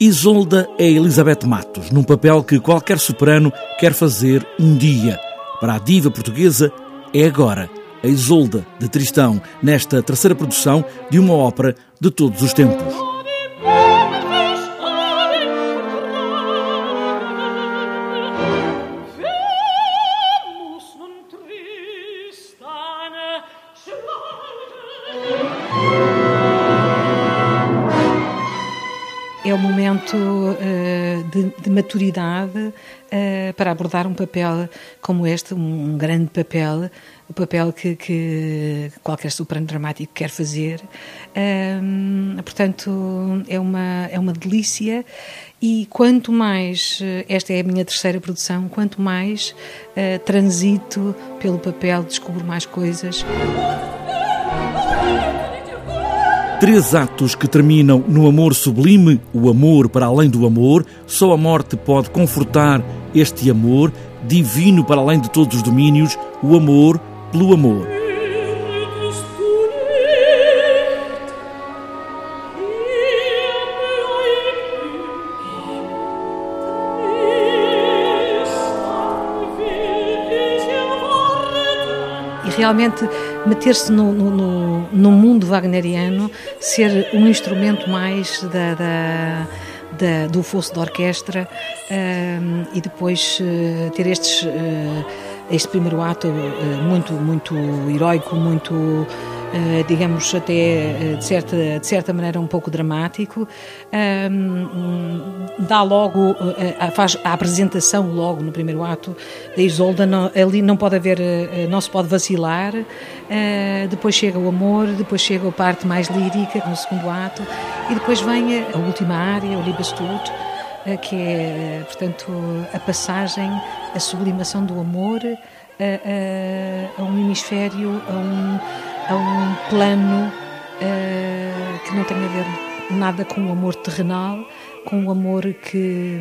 Isolda é Elizabeth Matos, num papel que qualquer soprano quer fazer um dia. Para a diva portuguesa, é agora a Isolda de Tristão, nesta terceira produção de uma ópera de todos os tempos. É o momento uh, de, de, maturidade uh, para abordar um papel como este, um, grande papel, o papel que, que, qualquer soprano dramático quer fazer. Uh, portanto, é uma, é uma delícia e quanto mais, esta é a minha terceira produção, quanto mais transito pelo papel, descubro mais coisas. Três atos que terminam no amor sublime, o amor para além do amor. Só a morte pode confortar este amor, divino para além de todos os domínios, o amor pelo amor. E realmente meter-se no, no, no, mundo wagneriano, ser um instrumento mais da, da, da do fosso da orquestra um, e depois uh, ter estes, uh, este primeiro ato uh, muito, muito heroico, muito digamos, até eh, de certa, de certa maneira um pouco dramático. dá logo, eh, faz a apresentação logo no primeiro ato da Isolda, ali não pode haver, não se pode vacilar. depois chega o amor, depois chega a parte mais lírica no segundo ato e depois vem a, última área, o Liebestod, que é, portanto, a passagem, a sublimação do amor a, a, a um hemisfério, a um a um plano uh, que não tem a ver nada com o amor terrenal, com o amor que.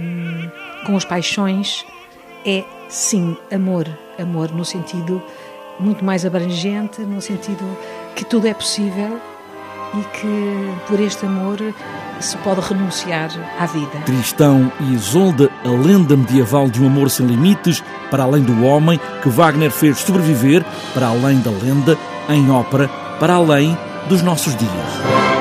com as paixões. É sim amor, amor no sentido muito mais abrangente, no sentido que tudo é possível e que por este amor se pode renunciar à vida. Tristão e Isolda, a lenda medieval de um amor sem limites, para além do homem que Wagner fez sobreviver, para além da lenda, em ópera para além dos nossos dias.